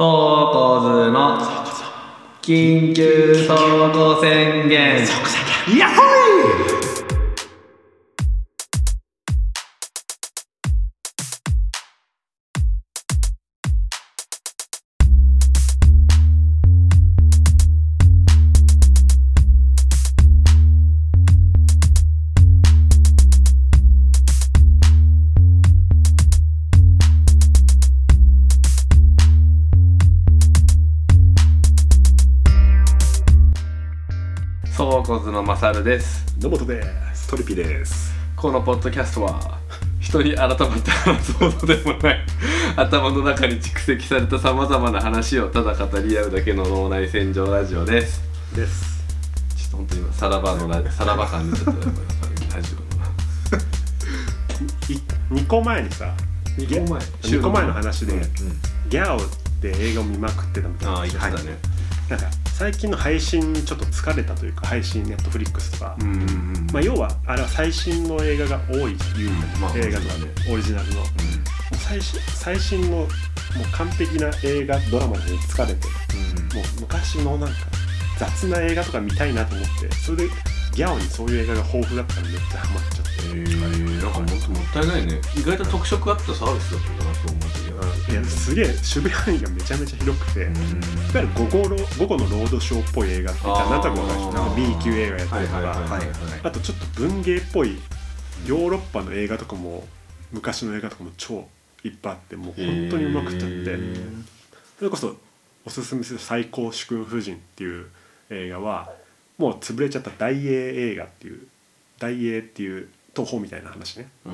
そうこずの緊急走行宣言。やっほー！です。野本です。トリピです。このポッドキャストは人に改まって話すほどでもない頭の中に蓄積されたさまざまな話をただ語り合うだけの脳内洗浄ラジオです。です。ちょっと本当に今さらばのラ さらば感出ちゃったやっぱりラジオの。い2個前にさ二個前。2個前の話で、ギャオって映画を見まくってたみたいなああ言ってたね、なんか最近の配信にちょっと疲れたというか配信ネットフリックスとか、うんうんうん。まあ、要はあれは最新の映画が多い。言う、まあ映画とかそうだね。オリジナルの。もう最新最新のもう完璧な映画ドラマに疲れて。もう昔のなんか雑な映画とか見たいなと思ってそれでギャオにそういう映画が豊富だったらめっちゃハマっちゃって、えー、なんかもっともったいないね。意外と特色あったサービスだったかなと思ったけど。いやすげえ守備範囲がめちゃめちゃ広くて、いわゆる午後ロ午後のロードショーっぽい映画って言ったらなんとなくわかるあー。なんか B 級映画やったりとか、あとちょっと文芸っぽいヨーロッパの映画とかも昔の映画とかも超いっぱいあってもう本当にうまくっちゃって、それこそおすすめする「最高主君夫人」っていう映画はもう潰れちゃった大英映画っていう大英っていう東宝みたいな話ね、うー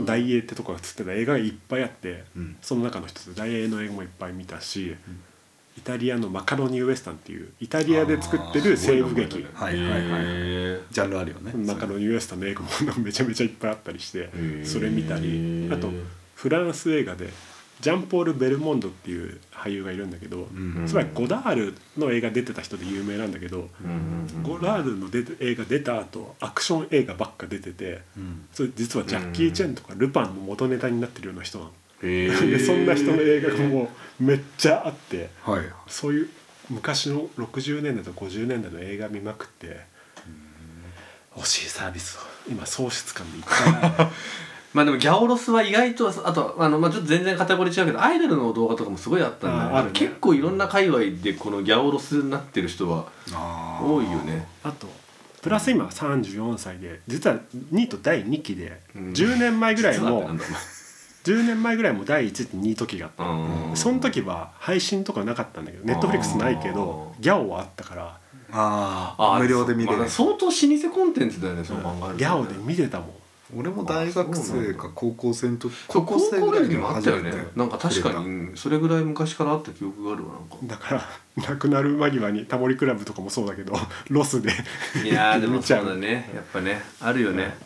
ん。大英ってとこが映ってた映画がいっぱいあって、うん。その中の一つ大英の映画もいっぱい見たし、イタリアのマカロニウエスタンっていうイタリアで作ってる西部劇。はいはいはい。へジャンルあるよね。マカロニウエスタンの映画もめちゃめちゃいっぱいあったりしてー。それ見たりあとフランス映画でジャンポール・ベルモンドっていう俳優がいるんだけど、ん。つまりゴダールの映画出てた人で有名なんだけど、うん。うんゴダールの出て映画出た後アクション映画ばっか出てて、うん。それ実はジャッキー・チェンとかルパンの元ネタになってるような人なの。へでそんな人の映画がもうめっちゃあってはい。そういう昔の60年代と50年代の映画見まくって欲しいサービスを。今喪失感でいっぱい まあでもギャオロスは意外とあとあの、まあ、ちょっと全然カテゴリー違うけどアイドルの動画とかもすごいあったんだよああるね。結構いろんな界隈でこのギャオロスになってる人は多いよね。あとプラス今34歳で実はニート第2期でうん。10年前ぐらいもなんだお前。10年前ぐらいも第1ってニート期があった。うんその時は配信とかなかったんだけどネットフリックスないけどギャオはあったから。あああ無料で見れる。まあ相当老舗コンテンツだよねそう考えるとギャオで見てたもん俺も大学生か高校生の時高校ぐらいにもあったよね。なんか確かにそれぐらい昔からあった記憶があるわなんか。だから 亡くなる間際にタモリクラブとかもそうだけどロスでいやーでも そうだね。やっぱねあるよね、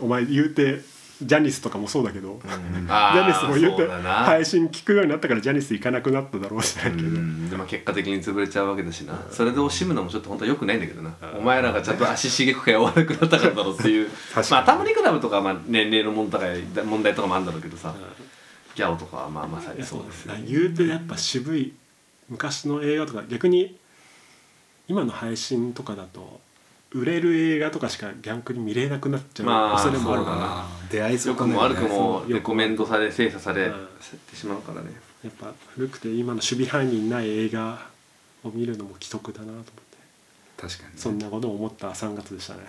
お前言うてジャニスとかもそうだけど、うん。ジあャニスも言うて配信聞くようになったからジャニス行かなくなっただろうし。なうけど、ん。でも結果的に潰れちゃうわけだしな。それで惜しむのもちょっと本当はよくないんだけどな。お前らがちゃんと足しげくが悪くなったからだろうっていう。確かに。まあタモリクラブとかはまあ年齢の問題問題とかもあるんだろうけどさ。ギャオとかはまあまさにそうですよね。言うてやっぱ渋い昔の映画とか逆に今の配信とかだと売れる映画とかしか逆に見れなくなっちゃうまあ恐れもあるから、出会いそようかも悪くもレコメンドされ精査されうん。てしまうからね。やっぱ古くて今の守備範囲にない映画を見るのも奇特だなと思って。確かにね。そんなことを思った。3月でしたね。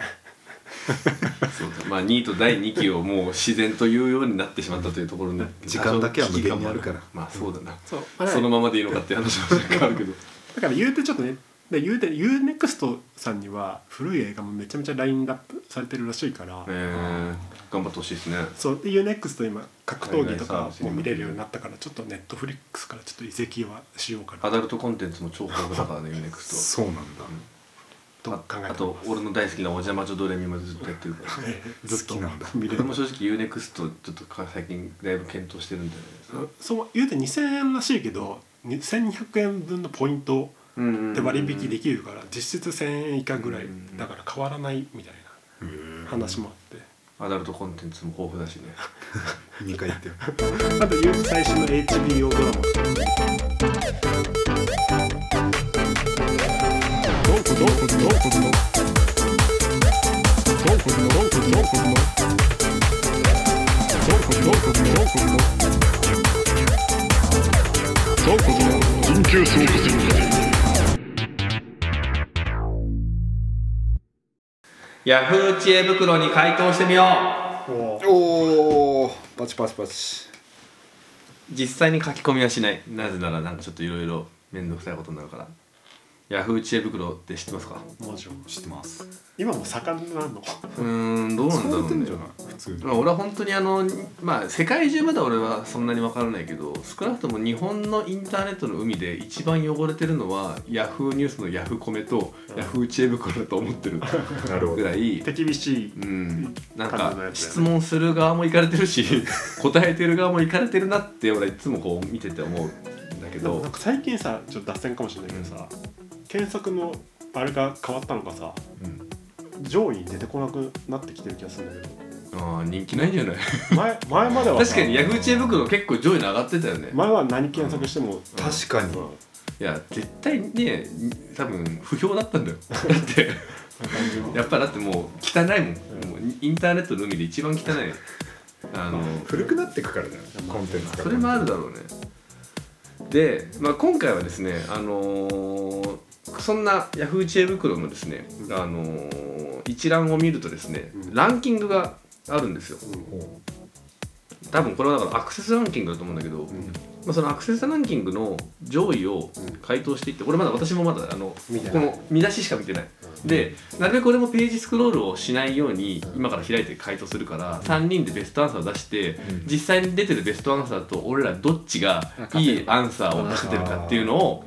そうだ。まあ2位と第2期をもう自然と言うようになってしまったというところで 時間だけは無限にあるから。まあそうだな。そう、まあそのままでいいのかっていう話もあるけど。だから言うてちょっとねで UNEXT さんには古い映画もめちゃめちゃラインナップされてるらしいから、えー、頑張ってほしいですね。そう。で UNEXT 今格闘技とかも見れるようになったからちょっと Netflix からちょっと移籍はしようかな。アダルトコンテンツも超豊富だからね UNEXT そうなんだ。と考えてあと俺の大好きなお邪魔女ドレミまでずっとやってるから。ずっと好きなんだ俺も正直 UNEXT ちょっと最近だいぶ検討してるんで、そう言うて2000円らしいけど1200円分のポイントで割引できるから実質1,000円以下ぐらい。だから変わらないみたいな話もあって。アダルトコンテンツも豊富だしね。2回言ってよ。あと最新の HBO ドラマ。緊急総括ヤフー知恵袋に回答してみよう。おおパチパチパチ。実際に書き込みはしない。なぜならなんかちょっといろいろ面倒くさいことになるからヤフー知恵袋って知ってますか？もちろん知ってます。今も盛んなの？うーんどうなんだろうね。使われてんじゃない？普通に。まあ、俺は本当にあのまあ世界中まだ俺はそんなに分からないけど少なくとも日本のインターネットの海で一番汚れてるのはヤフーニュースのヤフコメとヤフー知恵袋だと思ってるなるほど。ぐらい手厳しい。うん、なん感か質問する側もいかれてるし 答えてる側もいかれてるなって俺はいつもこう見てて思うんだけど。なんか最近さちょっと脱線かもしれないけどさ、検索のあれが変わったのかさうん。上位に出てこなくなってきてる気がするんだけああ人気ないんじゃない？ど 前前まではさ 確かにヤフー知恵袋結構上位に上がってたよね。前は何検索しても、確かに。うん。いや絶対ね多分不評だったんだよ。だって。やっぱだってもう汚いもん、もうインターネットの海で一番汚い。あの古くなってくからだよコンテンツが。それもあるだろうね。で、まあ、今回はですねあのーそんな Yahoo 知恵袋のですね、あのー一覧を見るとですね、うん。ランキングがあるんですよ。うん。ほ多分これはだからアクセスランキングだと思うんだけど、うん。まあ、そのアクセスランキングの上位を回答していってこれまだ私もまだあのこの見出ししか見てない、でなるべく俺もページスクロールをしないように今から開いて回答するから3人でベストアンサーを出して、うん。実際に出てるベストアンサーと俺らどっちがいいアンサーを出せてるかっていうのを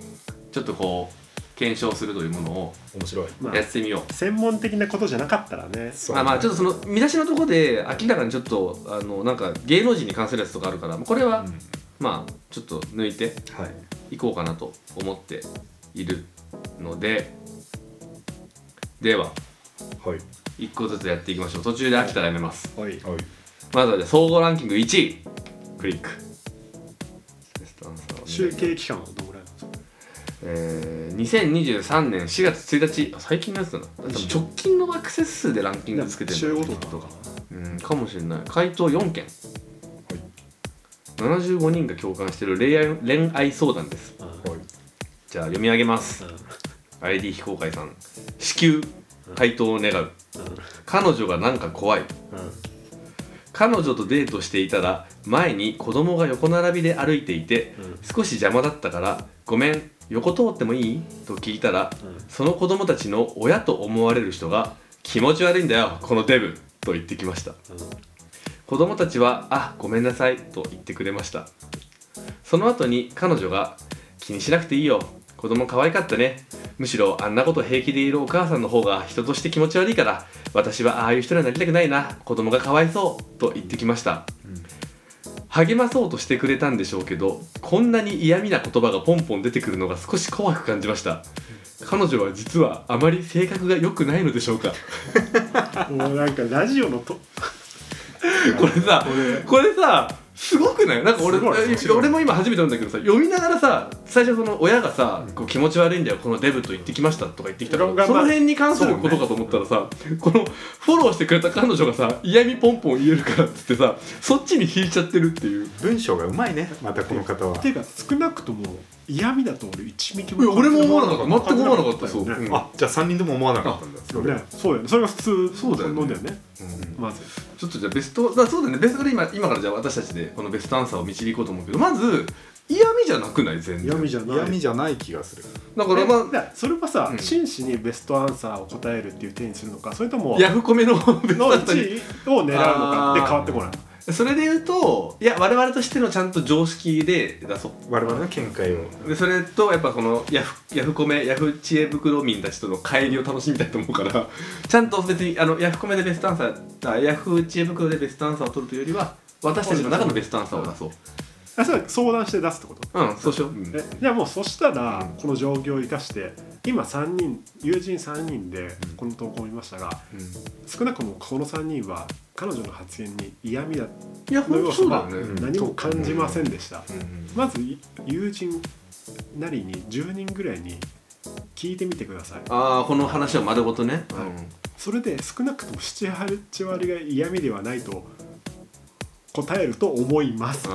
ちょっとこう検証するというものをう面白い。まあやってみよう。専門的なことじゃなかったらね。そうまあまあちょっとその見出しのところで明らかにちょっとあのなんか芸能人に関するやつとかあるからこれは、うん。まあちょっと抜いてはい。いこうかなと思っているのででははい。1個ずつやっていきましょう。途中で飽きたらやめます。おい。はい。まずはじゃあ総合ランキング1位。クリック。ベストアンサーをね集計期間はどえー、2023年4月1日あ最近のやつだな。直近のアクセス数でランキングつけてる週ごとんだとか。うんかもしれない。回答4件。75人が共感してる恋愛恋愛相談です。うん。はい。じゃあ読み上げます。うん。ID 非公開さん。至急回答を願う。彼女がなんか怖い。うん。彼女とデートしていたら前に子供が横並びで歩いていてうん。少し邪魔だったから「ごめん横通ってもいい?」と聞いたらうん。その子供たちの親と思われる人が「気持ち悪いんだよこのデブ」と言ってきました。子供たちは「あごめんなさい」と言ってくれました。その後に彼女が「気にしなくていいよ子供可愛かったね。むしろあんなこと平気でいるお母さんの方が人として気持ち悪いから私はああいう人にはなりたくないな子供がかわいそう」と言ってきました励まそうとしてくれたんでしょうけどこんなに嫌味な言葉がポンポン出てくるのが少し怖く感じました。彼女は実はあまり性格が良くないのでしょうか。もうなんかラジオのとこれさこれ。さすごくない？なんか俺俺も今初めて読んだけどさ読みながらさ最初その親がさ、こう気持ち悪いんだよこのデブと言ってきましたとか言ってきたからその辺に関することかと思ったらさ、このフォローしてくれた彼女がさ嫌味ポンポン言えるからっつってさそっちに引いちゃってるっていう。文章がうまいねまたこの方は。ていうか少なくとも嫌味だと俺一ミリいや俺も思わなかった。全く思わなかったそう、ね。うん。あじゃあ3人とも思わなかったんだ。それねそうだよ。ねそれが普通そうだよね。だよね。うん。まず。ちょっとじゃあベストだそうだね。ベストで今今からじゃあ私たちでこのベストアンサーを導こうと思うけどまず嫌味じゃなくない？全然。嫌味じゃない。嫌味じゃない気がする。だからまあそれはさ、うん。真摯にベストアンサーを答えるっていう手にするのかそれともヤフコメのベストのアンサーに1位を狙うのかで変わってこない？それで言うといや我々としてのちゃんと常識で出そう。我々の見解を。でそれとやっぱこのヤフヤフコメヤフ知恵袋民たちとの帰りを楽しみたいと思うから ちゃんと別にあのヤフコメでベストアンサーあヤフ知恵袋でベストアンサーを取るというよりは私たちの中のベストアンサーを出そう。あそれは相談して出すってこと？うんそうしよう、うん。えじゃあもうそしたらこの状況を生かして今3人友人3人でこの投稿を見ましたが少なくともこの3人は彼女の発言に嫌味だの要素は何も感じませんでした、うん。まずい友人なりに10人ぐらいに聞いてみてください。ああこの話を丸ごとね、はい。うん。それで少なくとも78割が嫌味ではないと答えると思います、っ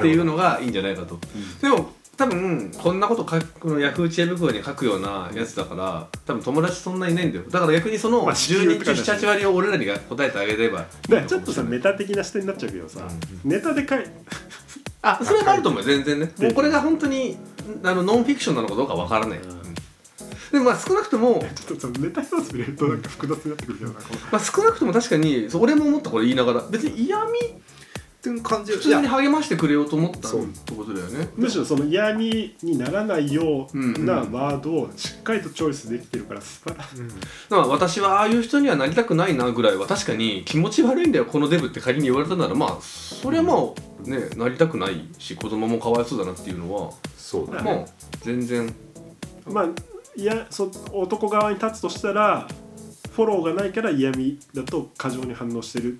ていうのがいいんじゃないかと、でも多分こんなこと書くこのヤフー知恵袋に書くようなやつだから多分友達そんないないんだよ。だから逆にそのまあ支給10って人中感じだし。78割を俺らにが答えてあげればだからちょっとさメタ的な視点になっちゃうけどさ、ネタで書いあそれもあると思うよ。全然ね。もうこれが本当にあのノンフィクションなのかどうかわからない、うん。うん。でもまあ少なくとも、ちょっとそのネタ要素入れるとなんか複雑になってくるけどなまあ、少なくとも確かに俺も思ったこれ言いながら。別に嫌味っていう感じ普通に励ましてくれようと思ったそうってことだよね。むしろその嫌味にならないようなワードをしっかりとチョイスできてるから素晴らしい、うんだから私はああいう人にはなりたくないなぐらいは確かに気持ち悪いんだよこのデブって仮に言われたならまあそれはまあねなりたくないし子供もかわいそうだなっていうのはそうだね。まあ全然。まあいやそ男側に立つとしたらフォローがないから嫌味だと過剰に反応してる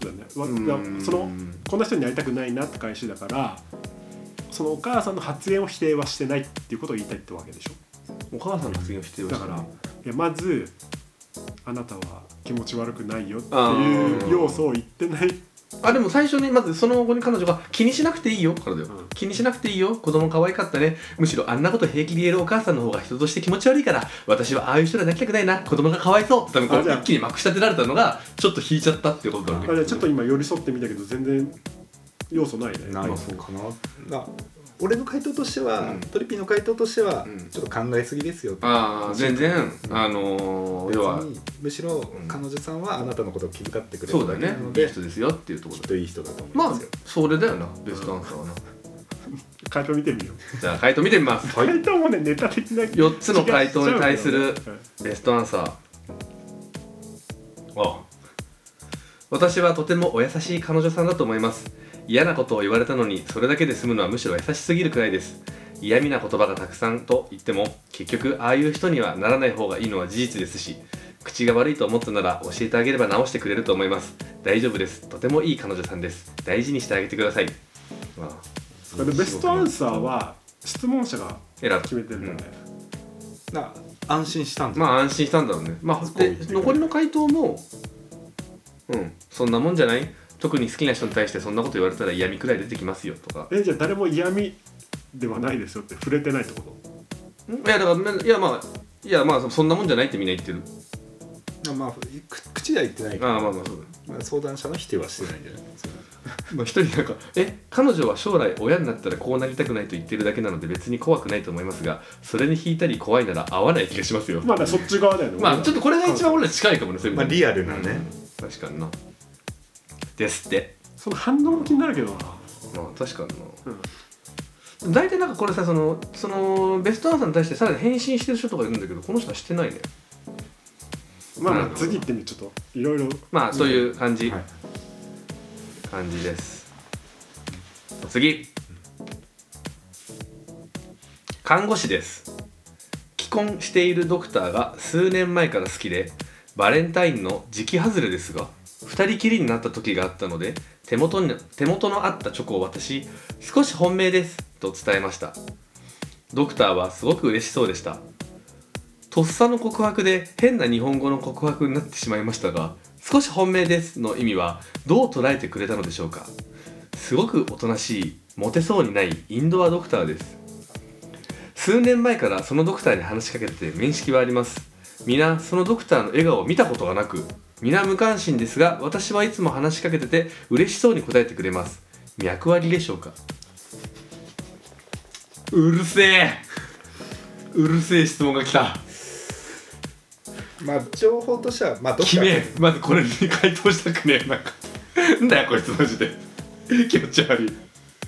だね。わうん。だそのこんな人になりたくないなって返しだからそのお母さんの発言を否定はしてないっていうことを言いたいってわけでしょ。お母さんの発言を否定をしただからいやまずあなたは気持ち悪くないよってあいー。う要素を言ってないあでも最初にまずその後に彼女が気にしなくていいよ。からだよ、うん。気にしなくていいよ。子供可愛かったね。むしろあんなこと平気で言えるお母さんの方が人として気持ち悪いから私はああいう人になりたくないな。子供がかわいそうって多分こう一気にまくし立てられたのがちょっと引いちゃったっていうことだね。あじゃあちょっと今寄り添ってみたけど全然要素ないね。ない。のかな。な俺の回答としては、うん。トリピーの回答としては、うん。ちょっと考えすぎですよとああ全然。あのー別要はにむしろん。彼女さんはあなたのことを気遣ってくれそうだね。いい人ですよっていうところで。きっといい人だと思いまあますよ、それだよなベストアンサーはな。回答見てみよう。じゃあ回答見てみます。回答もねネタ的な4つの回答に対するベストアンサー。あ。私はとてもお優しい彼女さんだと思います嫌なことを言われたのにそれだけで済むのはむしろ優しすぎるくらいです。嫌味な言葉がたくさんと言っても結局ああいう人にはならない方がいいのは事実ですし口が悪いと思ったなら教えてあげれば直してくれると思います。大丈夫です。とてもいい彼女さんです。大事にしてあげてください。まあでベストアンサーは質問者が決めてるんだよね、な安心したんだ、まあ安心したんだろうね。まあ、で残りの回答も、うん、そんなもんじゃない？特に好きな人に対してそんなこと言われたら嫌味くらい出てきますよとか。えじゃあ誰も嫌味ではないですよって触れてないってこと？んいや、だから、いや、まあ、いや、まあ、そんなもんじゃないってみんな言ってる。あまあく口では言ってないけどああ、まあまあ、そうだ。まあ相談者の否定はしてないんじゃないですかまあ、一人なんか、え、彼女は将来親になったらこうなりたくないと言ってるだけなので別に怖くないと思いますが、それに引いたり怖いなら合わない気がしますよ。まあだそっち側だよねまあ、ちょっとこれが一番俺ら近いかもね、そういうまあリアルなね、うん確かにな。ですって。その反応も気になるけどな。まあ確かにな、大体なんかこれさそのそのベストアンサーに対してさらに返信してる人とかいるんだけどこの人はしてないね。まあまあ次行ってみちょっといろいろ。まあそういう感じ、はい。感じです。次。看護師です。既婚しているドクターが数年前から好きでバレンタインの時期外れですが2人きりになった時があったので手元に手元のあったチョコを渡し少し本命ですと伝えました。ドクターはすごく嬉しそうでした。とっさの告白で変な日本語の告白になってしまいましたが少し本命ですの意味はどう捉えてくれたのでしょうか。すごくおとなしいモテそうにないインドアドクターです。数年前からそのドクターに話しかけてて面識はあります。皆そのドクターの笑顔を見たことがなく皆無関心ですが私はいつも話しかけてて嬉しそうに答えてくれます。脈割りでしょうか？うるせえ。うるせえ質問が来た。まあ情報としてはまあどっか。決め。まずこれに回答したくねえ。なんか。なんだよこいつマジで。気持ち悪い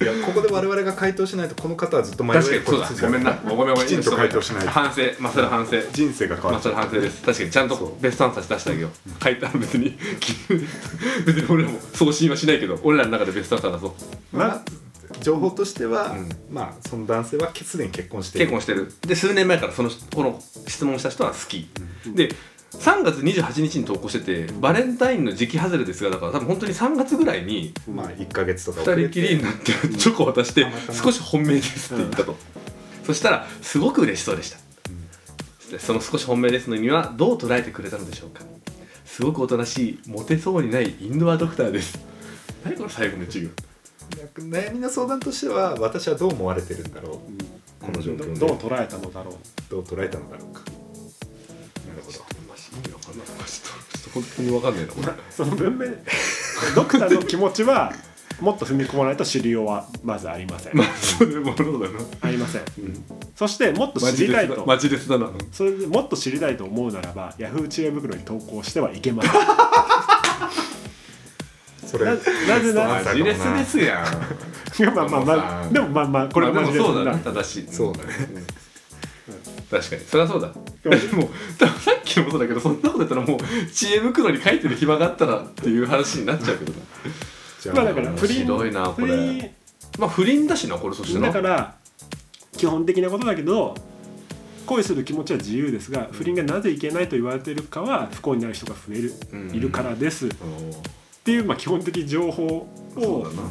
いやここで我々が回答しないとこの方はずっと迷い確かにそうだ。ごめんな。ごめんごめん。きちんと回答しないと。反省まあそれは反省。人生が変わっちゃう反省です。確かにちゃんとベストアンサー出してあげよう。書いたら別に別に俺らも送信はしないけど俺らの中でベストアンサー出そうまあ情報としては、うん。まあその男性はすでに結婚している。結婚してる。で数年前からそのこの質問した人は好き、で3月28日に投稿しててバレンタインの時期外れですがだから多分本当に3月ぐらいにまあ1か月とか遅2れて。人きりになってチョコを渡して少し本命ですって言ったと、そしたらすごく嬉しそうでした。その少し本命ですの意味はどう捉えてくれたのでしょうか。すごくおとなしいモテそうにないインドアドクターです。何この最後の授業悩みの相談としては私はどう思われてるんだろう。この状況どう捉えたのだろう。どう捉えたのだろうかちょっとちょっと本当にわかんないなこれ。その文面ドクターの気持ちはもっと踏み込まないと知りようはまずありません、まあそれもそうだな。ありません、そしてもっとマ知りたいとマジレスだな。それでもっと知りたいと思うならばヤフー知恵袋に投稿してはいけません。それななぜならマジレスですやん。いやまあまあまあでもまあまあこれまあマジででもそうだね。正しい。そうだね。確かに。そりゃそうだでも多分さっきのことだけどそんなことやったらもう知恵袋に書いてる暇があったらっていう話になっちゃうけどな。じゃまあだから面不倫白いなこれ。不倫まあ不倫だしなこれそしてな。だから基本的なことだけど恋する気持ちは自由ですが不倫がなぜいけないと言われているかは不幸になる人が増える、うん。いるからです。っおていうまあ基本的情報をーそうだな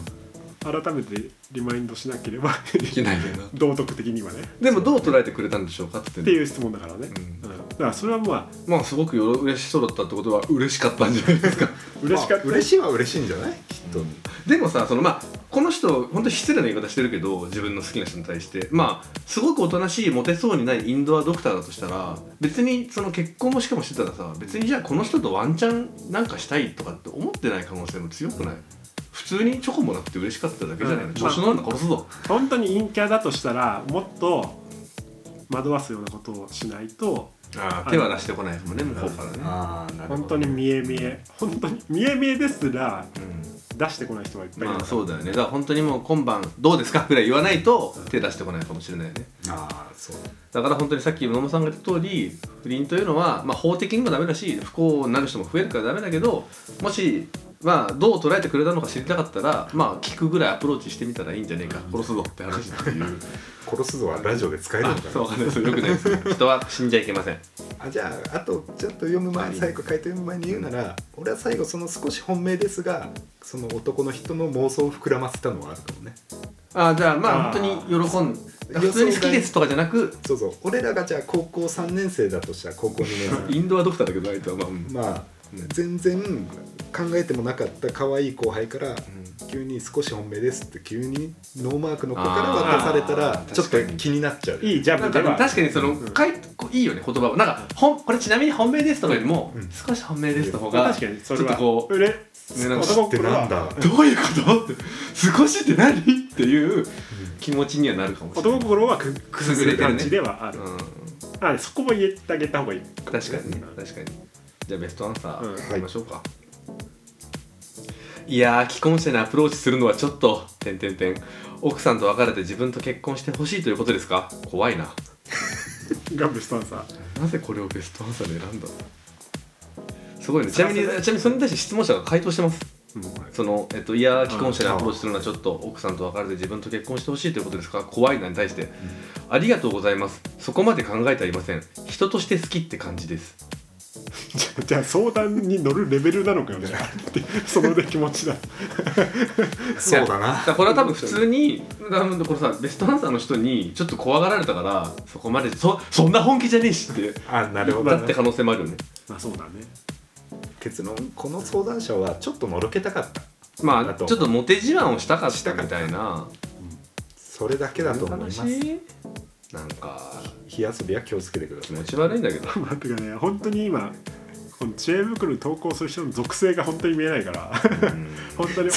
改めてリマインドしなければいけないよな道徳的にはね。でもどう捉えてくれたんでしょうかってっていう質問だからね、うん。うん。だからそれはまあまあすごくよろ嬉しそうだったってことは嬉しかったんじゃないですか。嬉しかった、まあ嬉しいは嬉しいんじゃない？きっと、でもさそのまあこの人本当に失礼な言い方してるけど自分の好きな人に対して。まあすごくおとなしいモテそうにないインドアドクターだとしたら別にその結婚もしかもしてたらさ別にじゃあこの人とワンチャンなんかしたいとかって思ってない可能性も強くない？普通にチョコもらって嬉しかっただけじゃないの、うん。調子乗るの殺すぞ、本当に陰キャだとしたらもっと惑わすようなことをしないとああ手は出してこないですもんね向こうからね、ああなるほど本当に見え見え本当に見え見えですらうん。出してこない人がいっぱいいるまあそうだよね。だから本当にもう今晩どうですかぐらい言わないと手出してこないかもしれないよね。ああそう。だから本当にさっき野間さんが言った通り不倫というのは、まあ、法的にもダメだし不幸になる人も増えるからダメだけどもしまあどう捉えてくれたのか知りたかったらまあ聞くぐらいアプローチしてみたらいいんじゃねえか。殺すぞって話っていう。殺すぞはラジオで使えるのあかな。そうわかんないです。よくないです。ね人は死んじゃいけません。あじゃああとちょっと読む前最後回答読む前に言うなら俺は最後その少し本命ですがその男の人の妄想を膨らませたのはあるかもね。あじゃあまあ本当に喜ん普通に好きですとかじゃなくそうそう。俺らがじゃあ高校3年生だとしたら高校2年 インドアドクターだけど相手はまあ、まあ全然考えてもなかった可愛い後輩から急に少し本命ですって急にノーマークの子から渡されたあらーちょっと気になっちゃう。いいジャなんかブでは確かにその、うん。かいいいよね言葉はなんかほんこれちなみに本命ですとかよりも、うん。少し本命ですの方が確かにそれは。ちょっとこううれねなんかってなんだ。どういうこと？っ て少しって何？っていう気持ちにはなるかもしれない。男心はくくすぐる感じではある、うん、あそこも言ってあげた方がいい確かにね確かにじゃあベストアンサうん。ーいきましょうか、い。やー既婚者にアプローチするのはちょっとてんてんてん。奥さんと別れて自分と結婚してほしいということですか？怖いな。ガンブストアンサー。なぜこれをベストアンサーで選んだの？すごいね。ちなみにちなみにそれに対して質問者が回答してます。その、えっと、いやー既婚者にアプローチするのはちょっと奥さんと別れて自分と結婚してほしいということですか？怖いなに対して、ありがとうございます。そこまで考えてありません。人として好きって感じですじゃあじゃあ相談に乗るレベルなのかよじゃあってそので気持ちだ。そうだな。これは多分普通にだからこれさベストアンサーの人にちょっと怖がられたからそこまでそそんな本気じゃねえしってあなるほどだって可能性もあるよね。まあそうだね。結論この相談者はちょっとのろけたかった。まあちょっとモテ自慢をしたかっしたみたいな。それだけだと思います。話？なんか火遊びは気をつけてください。気持ち悪いんだけどまあてかね。本当に今この知恵袋に投稿する人の属性が本当に見えないから本当に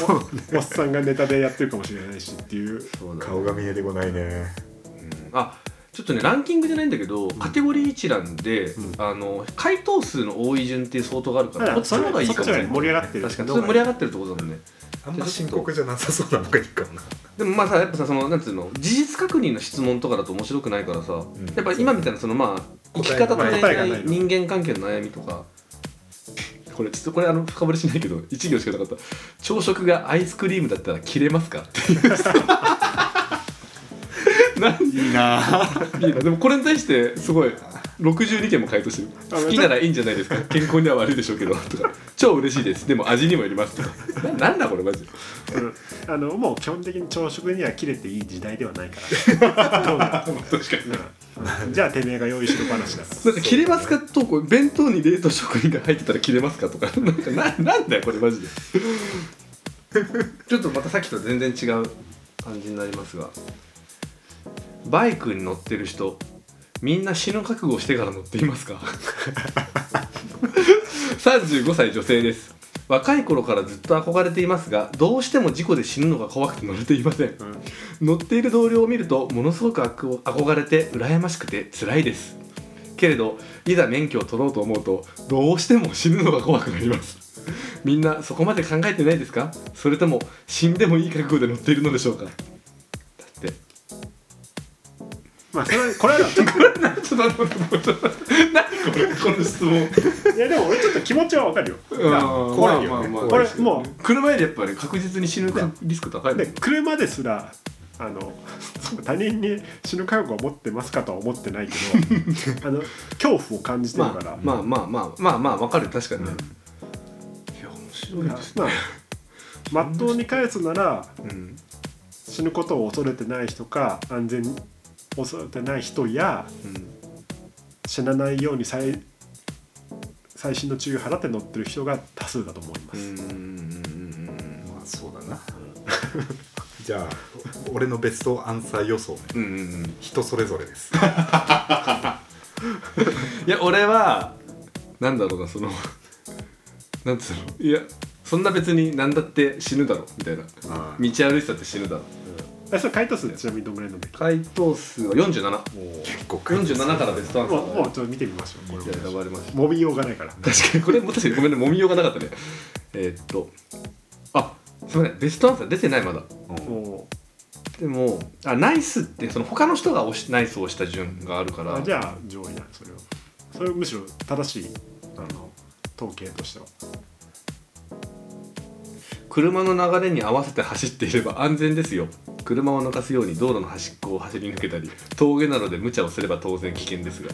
お,、おっさんがネタでやってるかもしれないしっていう。顔が見えてこないね。あちょっとねランキングじゃないんだけど、カテゴリー一覧で、うん。あの回答数の多い順っていう相当があるから、あこっちの方がいいかもしれない。盛り上がってる。確かに。それ盛り上がってるってことだもんねあんま深刻じゃなさそうなのがいいかもな。でもまあさやっぱさそのなんつうの事実確認の質問とかだと面白くないからさ、ん。やっぱ今みたいなそのまあ生き方と恋人間関係の悩みとか。これちょっとこれあの深掘りしないけど1行しかなかった。朝食がアイスクリームだったら切れますか？っていう。何 いいな。いいな。でもこれに対してすごい62件も回答してる。あ好きならいいんじゃないですか？健康には悪いでしょうけど。とか。超嬉しいです。でも味にもよりますとか。ななんだこれマジで？うん。あのもう基本的に朝食には切れていい時代ではないから。どうだ確かに。うん。じゃあてめえが用意しろ話だ。からなんか切れますか？とこ弁当に冷凍食品が入ってたら切れますか？とか。なんかななんだよこれマジで。ちょっとまたさっきと全然違う感じになりますが。バイクに乗ってる人みんな死ぬ覚悟をしてから乗っていますか？35歳女性です。若い頃からずっと憧れていますがどうしても事故で死ぬのが怖くて乗れていません。うん。乗っている同僚を見るとものすごく憧憧れて羨ましくて辛いです。けれどいざ免許を取ろうと思うとどうしても死ぬのが怖くなります。みんなそこまで考えてないですか？それとも死んでもいい覚悟で乗っているのでしょうか？まあそれこれはちょっとちょっと待って何これこの質問いやでも俺ちょっと気持ちはわかるよ怖いよねこれもう車よりやっぱり確実に死ぬリスク高いもんで車ですらあの他人に死ぬ覚悟を持ってますかとは思ってないけどあの恐怖を感じてるまから、あまあまあまあまあまあわかる確かにね、うんいや面白いですね、まあまっとうに返すならうん死ぬことを恐れてない人か安全に恐れてない人やうん。死なないように最細心の注意を払って乗ってる人が多数だと思います、うん。うんうんまあそうだな。じゃあお俺のベストアンサー予想ね。うんうんうん。うん人それぞれです。いや俺はなんだろうなそのなんつうの？いやそんな別に何だって死ぬだろみたいな。道あ歩いてたって死ぬだろえそれ回答数ちなみにどんぐらいのべき回答数は4747結構からベストアンサもうもうーちょっと見てみましょう。これ選ばれました。もみようがないから。確かに。これも確かにごめんねもみようがなかったね。えーっと。あすみません。ベストアンサー出てないまだ。もでもあナイスってその他の人が押しナイスを押した順があるから。うあじゃあ上位だそれをそれはむしろ正しいあの統計としては。車の流れに合わせて走っていれば安全ですよ車を抜かすように道路の端っこを走り抜けたり峠などで無茶をすれば当然危険ですが。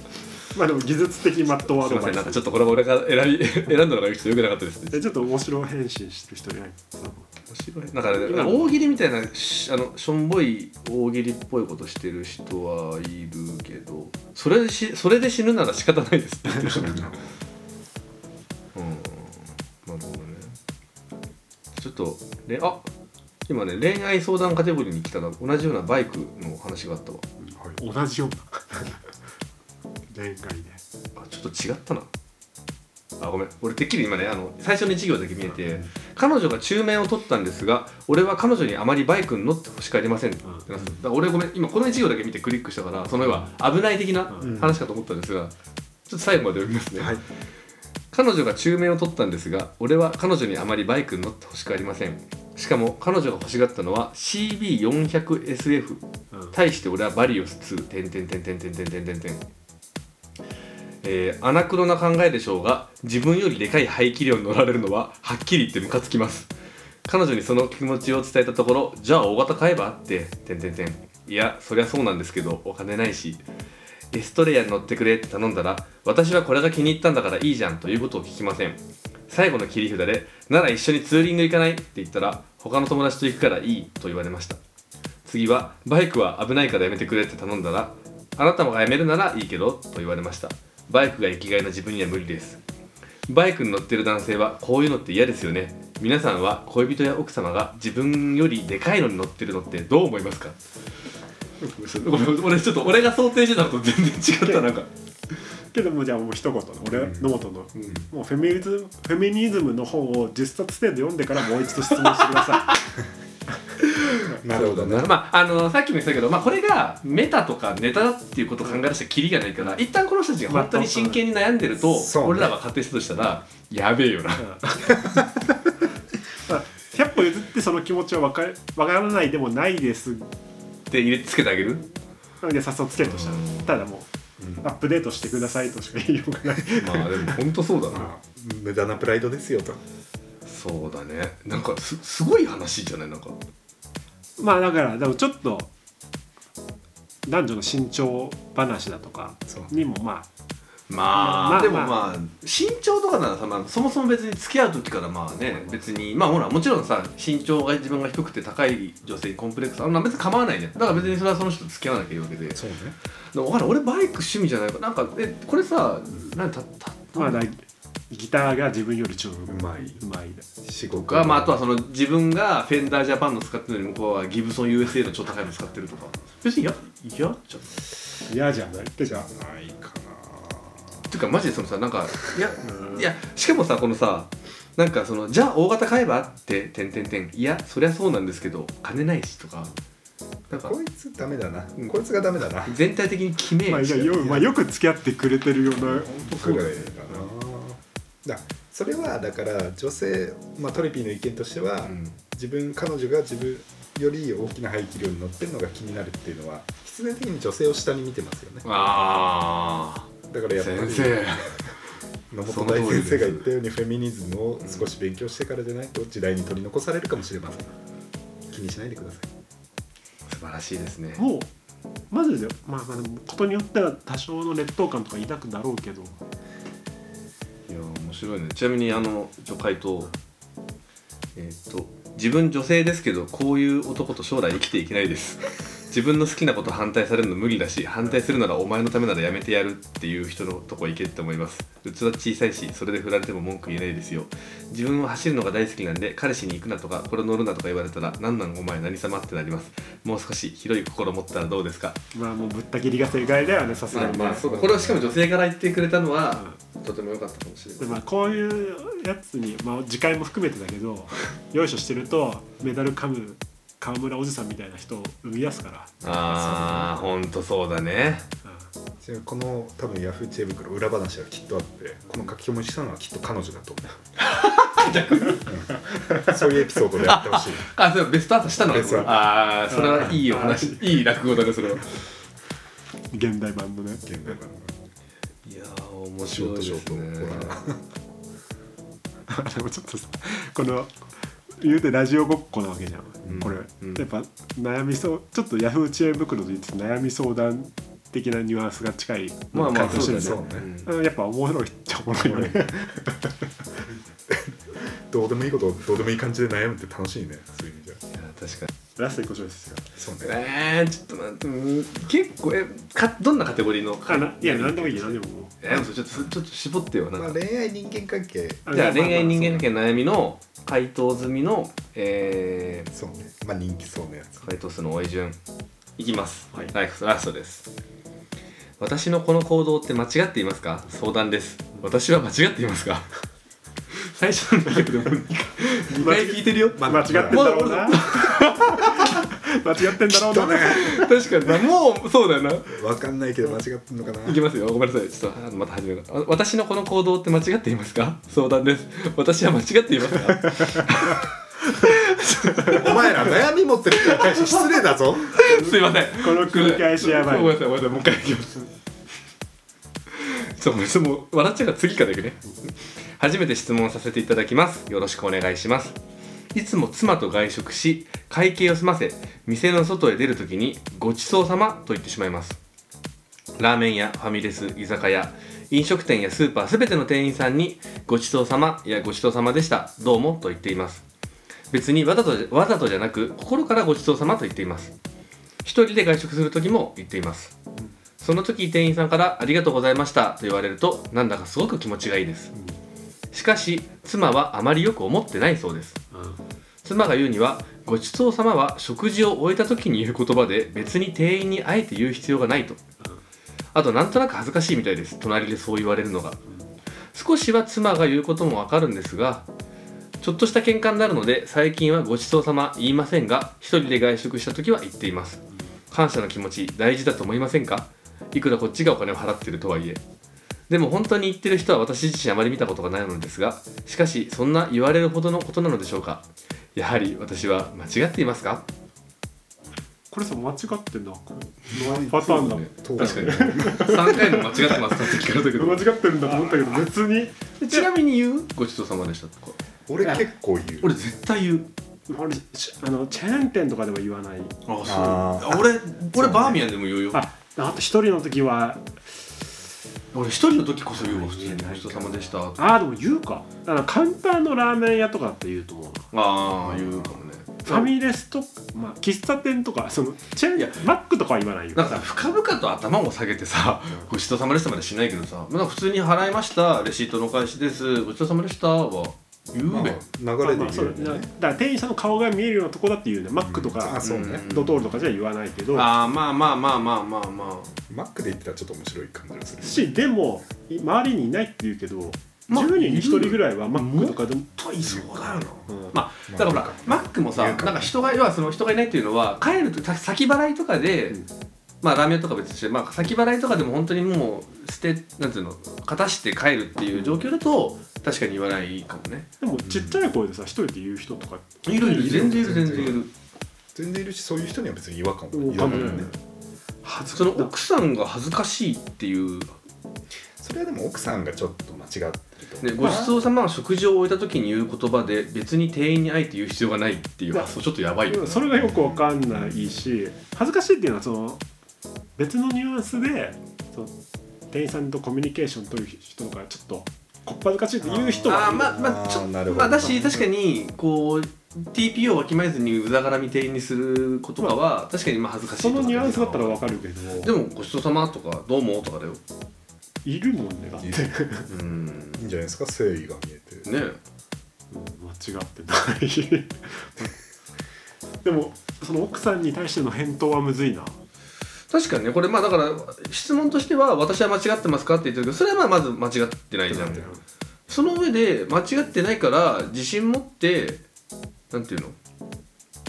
まあでも技術的マットワードすいません。なんかちょっとこれは俺が選び 選んだのがちょっとよくなかったです。ねえちょっと面白返信してる人いない？面白い。なんかね大喜利みたいなしあのしょんぼい大喜利っぽいことしてる人はいるけどそれでしそれで死ぬなら仕方ないです。って言ってる人もいるうん。なるほどね。ちょっとねあ今ね恋愛相談カテゴリーに来たら同じようなバイクの話があったわ。同じような。恋愛であちょっと違ったな。あごめん。俺てっきり今ねあの最初の1行だけ見えて彼女が中面を取ったんですが俺は彼女にあまりバイクに乗ってほしくありませんってなってただから俺ごめん今この1行だけ見てクリックしたからその要は危ない的なうん。話かと思ったんですがちょっと最後まで読みますね、はい。彼女が中面を取ったんですが俺は彼女にあまりバイクに乗ってほしくありませんしかも彼女が欲しがったのは CB400SF うん。対して俺はバリオス2点点点点点点点点点えー、アナクロな考えでしょうが自分よりでかい排気量に乗られるのははっきり言ってムカつきます。彼女にその気持ちを伝えたところじゃあ大型買えばって点点点いやそりゃそうなんですけどお金ないし。エストレアに乗ってくれって頼んだら私はこれが気に入ったんだからいいじゃんということを聞きません最後の切り札でなら一緒にツーリング行かない？って言ったら他の友達と行くからいいと言われました。次はバイクは危ないからやめてくれって頼んだらあなたもがやめるならいいけどと言われましたバイクが生きがいの自分には無理ですバイクに乗ってる男性はこういうのって嫌ですよね皆さんは恋人や奥様が自分よりでかいのに乗ってるのってどう思いますか？ごめん俺ちょっと俺が想定してたのと全然違った。なんか。けどもじゃあもう一言俺、野本の、もうフェミニズムフェミニズムの本を10冊程度読んでからもう一度質問してくださ なるほどね。まああのさっきも言ったけど、まあ、これがメタとかネタだっていうことを考え出したらキリがないから一旦この人たちが本当に真剣に悩んでると、俺らが仮定したとしたらやべえよな、い、まあ100歩譲ってその気持ちは分か分からないでもないです。って入れつけてあげる？で早速つけるとしたら。ただもう、アップデートしてくださいとしか言いようがない。まあでも本当そうだな。まあ無駄なプライドですよと。そうだね。なんかすすごい話じゃない？なんか。まあだからでもちょっと男女の身長話だとかにもまあまあ、まあでもまあ。まあ身長とかならさ、まあ、そもそも別に付き合う時からまあね別にまあほらもちろんさ身長が自分が低くて高い女性にコンプレックスあんな別に構わないねだから別にそれはその人と付き合わなきゃいいわけで。そうね。でも分かんない俺バイク趣味じゃない。かなんかえこれさ何たたまあだギターが自分よりちょっとうまい。うまい。仕事か、まあ、あとはその自分がフェンダージャパンの使ってるのに向こうはギブソン USA の超高いの使ってるとか。別に嫌。嫌じゃん嫌じゃない。ってじゃないかっていうかマジでそのさなんかいやうん。いやしかもさこのさなんかそのじゃあ大型買えばって点点点いやそりゃそうなんですけど金ないしとかなんかなこいつダメだな、こいつがダメだな。全体的に決めまあ、いやよまあ、よく付き合ってくれてるような。そうだよな。だそれはだから女性、まあ、トリピーの意見としては、うん。自分彼女が自分より大きな排気量に乗ってるのが気になるっていうのは必然的に女性を下に見てますよね。あだからあやっぱり先生。野本大先生が言ったようにフェミニズムを少し勉強してからじゃないと時代に取り残されるかもしれません。気にしないでください。素晴らしいですね。もうマジでまあまあでもことによっては多少の劣等感とか抱くだろうけど。いや面白いね。ちなみにあの一応回答。えーっと自分女性ですけどこういう男と将来生きていけないです自分の好きなこと反対されるの無理だし反対するならお前のためならやめてやるっていう人のとこ行けって思います。器小さいしそれで振られても文句言えないですよ。自分は走るのが大好きなんで彼氏に行くなとかこれ乗るなとか言われたら何なんお前何様ってなります。もう少し広い心持ったらどうですか？まあもうぶった切りが正解だよねさすがに。ね、そうこれをしかも女性から言ってくれたのはとても良かったかもしれない。でまあ、こういうやつに、まあ、次回も含めてだけどよいしょしてるとメダル噛む川村おじさんみたいな人を生み出すから、ああほんとそうだね。うじゃあこの多分ヤフー知恵袋裏話はきっとあってこの書き込みしたのはきっと彼女だと思う。そういうエピソードでやってほしい。あそうベストアンサーしたのああそれはいいお話。い。い落語だねそれは。ん現代版のね。現代版いやー面シ白いですね。でもちょっとさこの言うてラジオごっこなわけじゃん、うん。これ、うん。やっぱ悩みそうちょっとヤフー知恵袋で言ってた悩み相談的なニュアンスが近いまあまあそうねだね。うん。うん。やっぱ面白いっちゃおもろいよね。どうでもいいことをどうでもいい感じで悩むって楽しいね。そういう意味じゃ。いや確かにラスト1個勝負ですよ。そうね。えー、ちょっと待ってうん結構えかどんなカテゴリーのあないや何でもいいよ何でももう。えー、ちょっとちょっと絞ってよなんか、まあ恋愛人間関係。じゃあ恋愛人間関係の悩みの回答済みのえー、そうね。まあ人気そうなやつ。回答数の多い順。いきます、はい。ライフラストです。私のこの行動って間違っていますか？相談です。私は間違っていますか？最初のだけでも 2回聞いてるよ。間違ってんだろうな間違ってんだろうな、確かにな。もうそうだよな。わかんないけど間違ってんのかな。いきますよ。ごめんなさい。ちょっとあまた始めるあ私のこの行動って間違っていますか？相談です。私は間違っていますか？お前ら悩み持ってる人に対して失礼だぞ。すいません。この繰り返しやばい。ごめんなさいごめんなさい。もう一回いきます。そうもうもう笑っちゃうから次からいくね。初めて質問させていただきます。よろしくお願いしますいつも妻と外食し会計を済ませ店の外へ出るときにごちそうさまと言ってしまいます。ラーメン屋ファミレス居酒屋飲食店やスーパーすべての店員さんにごちそうさまやごちそうさまでした。どうもと言っています。別にわざとわざとじゃなく心からごちそうさまと言っています。一人で外食する時も言っています。その時店員さんから「ありがとうございました」と言われるとなんだかすごく気持ちがいいです。しかし妻はあまりよく思ってないそうです。妻が言うには「ごちそうさまは食事を終えた時に言う言葉で別に店員にあえて言う必要がない」と。あとなんとなく恥ずかしいみたいです。隣でそう言われるのが。少しは妻が言うこともわかるんですがちょっとした喧嘩になるので最近はごちそうさま言いませんが一人で外食した時は言っています。感謝の気持ち大事だと思いませんか？いくらこっちがお金を払ってるとはいえ。でも本当に言ってる人は私自身あまり見たことがないのですがしかしそんな言われるほどのことなのでしょうか？やはり私は間違っていますか？これさ間違ってんなこれパターンだもん。そう確かに。3回も間違ってますかって聞かれたけど。間違ってるんだと思ったけど別に。ちなみに言う？ごちそうさまでしたとか。俺結構言う。俺絶対言う。俺しあのチェーン店とかでは言わない。ああそう。俺俺バーミヤンでも言うよ。ああと一人の時は俺一人の時こそ言うわ普通に。ごちそうさまでした。あああでも言うか。だからカウンターのラーメン屋とかって言うと思う。なあー言うかもね。ファミレスとまあ喫茶店とかそのチェーンいや。マックとかは言わないよ。なんかさ深々と頭を下げてさ「ごちそうさまでした」までしないけどさなんか普通に払いました。レシートのお返しです。ごちそうさまでした。は言うべ、まあ、流まあれでまあそれだ言うよね。から店員さんの顔が見えるようなとこだって言うねマックとあかそうね。うん。ドトールとかじゃ言わないけど。ああまあまあまあまあまあまマックで言ってたらちょっと面白い感じがするしでもい周りにいないって言うけどまあ10人に1人ぐらいはマックとかでもあいそうだよなうんまあだからほらマックもさなんか人が要はその人がいないっていうのは帰るとさ先払いとかで、うんまあラーメンとか別にして、まあ、先払いとかでも本当にもう捨てなんていうの片して帰るっていう状況だと確かに言わないかもね。でもちっちゃい声でさ一人で言う人とか。いるいる。全然いる全然いる。全然いるしそういう人には別に違和感うん。もいよね。わかんない恥ずその奥さんが恥ずかしいっていう、それはでも奥さんがちょっと間違ってるごちそうさまは食事を終えた時に言う言葉で別に店員にあえて言う必要がないっていう発想ちょっとやばいよね。それがよくわかんないし恥ずかしいっていうのはその別のニュアンスでその店員さんとコミュニケーション取る人がちょっとこっぱずかしいって言う人はあーまあまあちょあーなるほど。まあだし確かにこう TPO をわきまえずにうざがらみ店員にすることかは確かにまあ恥ずかしいそのニュアンスだったらわわかるけど。でもごちそうさまとかどうもとかだよ。いるもんねだって。いる。うん。いいんじゃないですか誠意が見えて。ね。うん間違ってない。でもその奥さんに対しての返答はむずいな確かにねこれまあだから質問としては私は間違ってますかって言ってるけどそれはまあまず間違ってないじゃん。その上で間違ってないから自信持ってなんていうの？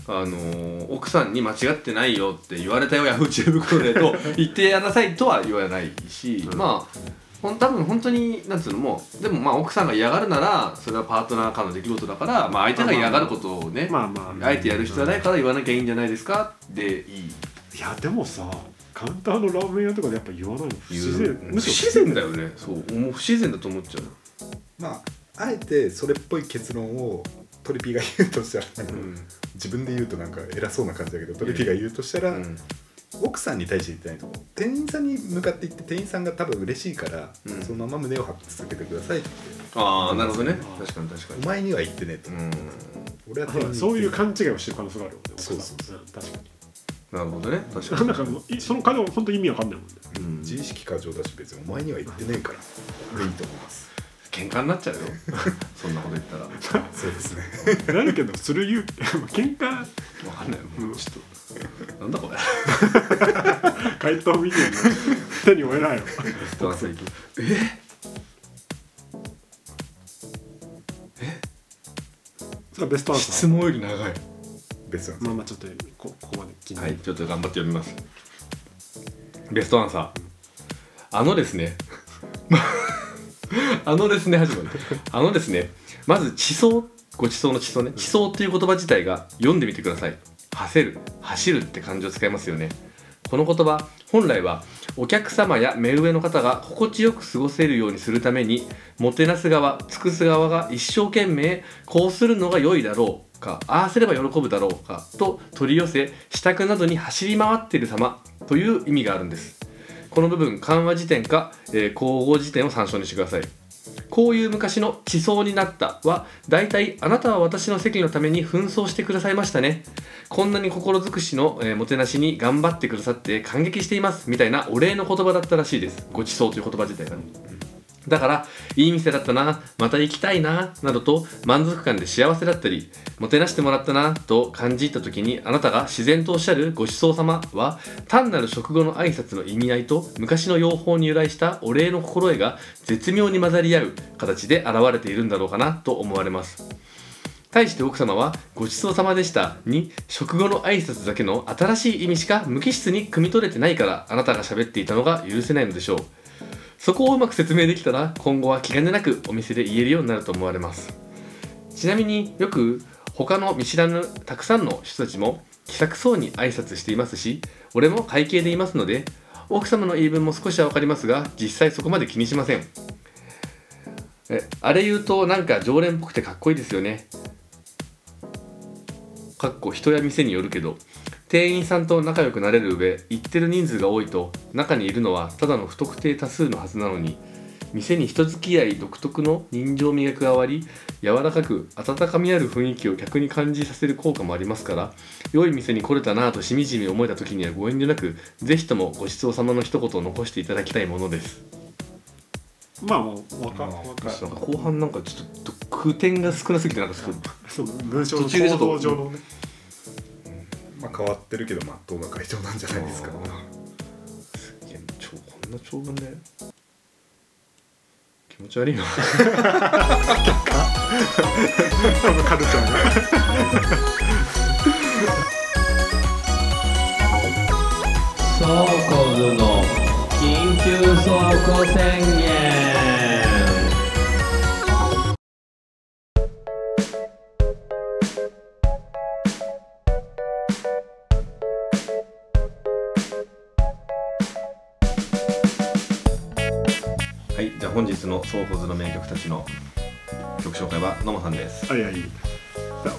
あのー奥さんに間違ってないよって言われたよヤフー知恵袋でと言ってやなさいとは言わないし、うん。まあほん多分本当になんつうのもうでもまあ奥さんが嫌がるならそれはパートナー間の出来事だから、まあ、相手が嫌がることをね、まあまああえてやる必要はないから言わなきゃいいんじゃないですかでいい。いやでもさカウンターのラーメン屋とかでやっぱ言わないの？不自然。不自然だよね。そう。もう不自然だと思っちゃう。まああえてそれっぽい結論をトリピーが言うとしたら、ん。自分で言うとなんか偉そうな感じだけどトリピーが言うとしたら、うん。奥さんに対して言ってないと思う。店員さんに向かって言って店員さんが多分嬉しいから、うん。そのまま胸を張って続けてくださいって。ああなるほどね。確かに確かに。お前には言ってねえと、うん。俺は店員にそういう勘違いをしてる可能性があるよねそうそうそ確かになるほどね。確かに。なんかもういその会話本当意味わかんないもんね。うん。自意識過剰だし別にお前には言ってねえから。でいいと思います。喧嘩になっちゃうよ。そんなこと言ったら。そうですね。なるけどする勇気喧嘩？わかんないもうちょっと。なんだこれ。回答見てるの。手に負えないよ。奥さんそれはベストアンサ質ー問より長い別なんですまあまあちょっとこここまで気にはいちょっと頑張って読みます。ベストアンサー。あのですね。あのですね始まるあのですね。まず地層ご地層の地層ね。地層っていう言葉自体が読んでみてください。走る走るって漢字を使いますよね。この言葉本来はお客様や目上の方が心地よく過ごせるようにするためにもてなす側尽くす側が一生懸命こうするのが良いだろうかああすれば喜ぶだろうかと取り寄せ支度などに走り回っている様という意味があるんですこの部分漢和辞典か、えー口語辞典を参照にしてくださいこういう昔の地層になったは、大体あなたは私の席のために紛争してくださいましたね。こんなに心尽くしの、えーもてなしに頑張ってくださって感激しています。みたいなお礼の言葉だったらしいです。ごちそうという言葉自体がね。だから、いい店だったな、また行きたいな、などと満足感で幸せだったり、もてなしてもらったな、と感じた時にあなたが自然とおっしゃるごちそうさまは、単なる食後の挨拶の意味合いと昔の用法に由来したお礼の心得が絶妙に混ざり合う形で現れているんだろうかなと思われます。対して奥様は「ごちそうさまでした」に食後の挨拶だけの新しい意味しか無機質に汲み取れてないからあなたが喋っていたのが許せないのでしょうそこをうまく説明できたら今後は気兼ねなくお店で言えるようになると思われます。ちなみによく他の見知らぬたくさんの人たちも気さくそうに挨拶していますし俺も会計でいますので奥様の言い分も少しは分かりますが実際そこまで気にしません。えあれ言うとなんか常連っぽくてかっこいいですよね。かっこ人や店によるけど。店員さんと仲良くなれる上行ってる人数が多いと中にいるのはただの不特定多数のはずなのに店に人付き合い独特の人情味が加わり柔らかく温かみある雰囲気を客に感じさせる効果もありますから良い店に来れたなぁとしみじみ思えた時にはご遠慮なくぜひともごちそうさまの一言を残していただきたいものです。まあもうわかわかなんか後半なんかちょっと空点が少なすぎてなんかちょっとそう文章の途中でちょっと構造上のね。まあ変わってるけどまっとうな回答なんじゃないですか。あー。いや超こんな長文で気持ち悪いな。カルチャーが。ソーコズの緊急倉庫宣言ソーコズの名曲たち」の曲紹介は野間さんです。はいはい。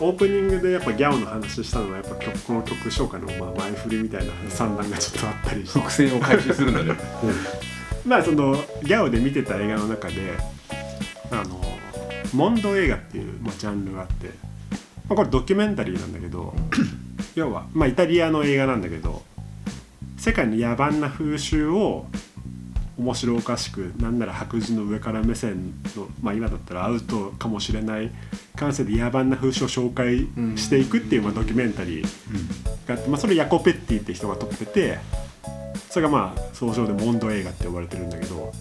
オープニングでやっぱギャオの話したのはやっぱ曲この曲紹介のまあ前振りみたいな算段がちょっとあったりして。伏線を回収する んだねまあそのギャオで見てた映画の中であのモンド映画っていう、まあ、ジャンルがあって、まあ、これドキュメンタリーなんだけど 要は、まあ、イタリアの映画なんだけど世界の野蛮な風習を面白おかしくなんなら白人の上から目線の、まあ、今だったらアウトかもしれない感性で野蛮な風習を紹介していくっていう、まあ、ドキュメンタリーがあって、まあ、それヤコ・ペッティって人が撮っててそれがまあ総称でモンド映画って呼ばれてるんだけど、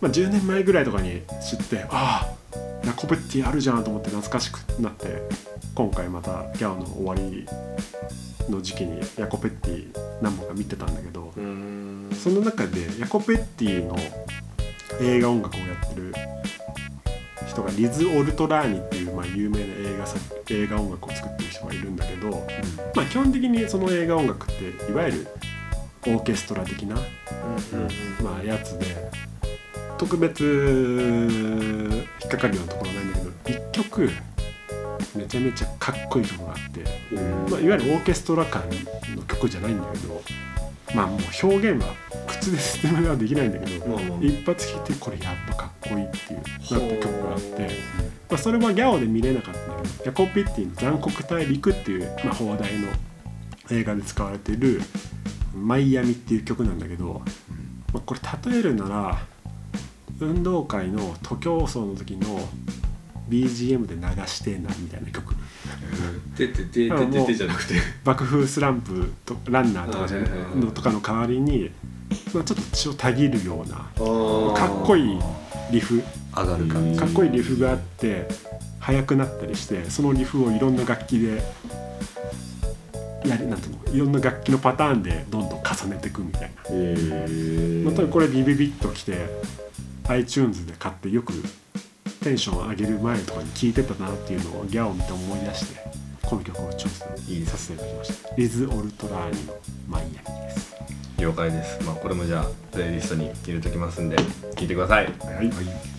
まあ、10年前ぐらいとかに知ってああヤコ・ペッティあるじゃんと思って懐かしくなって今回またギャオの終わりの時期にヤコ・ペッティ何本か見てたんだけどうーんその中でヤコ・ペッティの映画音楽をやってる人がリズ・オルトラーニっていう、まあ、有名な映画作映画音楽を作ってる人がいるんだけど、まあ、基本的にその映画音楽っていわゆるオーケストラ的な、まあ、やつで特別引っかかるようなところはないんだけど1曲めちゃめちゃかっこいい曲があって、まあ、いわゆるオーケストラ感の曲じゃないんだけどまあもう表現は口で説明はできないんだけど、まあまあ。一発聴いてこれやっぱかっこいいっていうなった曲があって、まあ、それはギャオで見れなかったんだけどヤコ・ピッティの「残酷大陸」っていう、まあ、放題の映画で使われている「マイアミ」っていう曲なんだけど、まあ、これ例えるなら運動会の徒競走の時の BGM で流してえなみたいな曲。ててててててじゃなくて。爆風スランプとランナーとかじゃのとかの代わりに、まあ、ちょっと血をたぎるようなかかっこいいリフ。上がる感じ。かっこいいリフがあって速くなったりしてそのリフをいろんな楽器でやりなんていうのいろんな楽器のパターンでどんどん重ねていくみたいな、まあ、とにかくこれビビビッときて iTunes で買ってよくテンション上げる前とかに聴いてたなっていうのをギャオを見て思い出してこの曲をチョイスさせていただきました。リズ・オルトラーニの「マイアミ」です。了解です。まあこれもじゃあプレイリストに入れときますんで聞いてください。はい、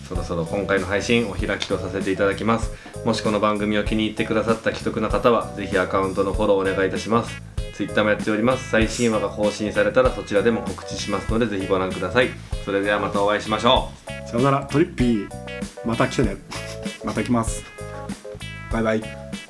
そろそろ今回の配信お開きとさせていただきます。もしこの番組を気に入ってくださった既得な方はぜひアカウントのフォローお願いいたします Twitter もやっております。最新話が更新されたらそちらでも告知しますのでぜひご覧ください。それではまたお会いしましょう。さよなら。トリッピー。また来てね。また来ます。バイバイ。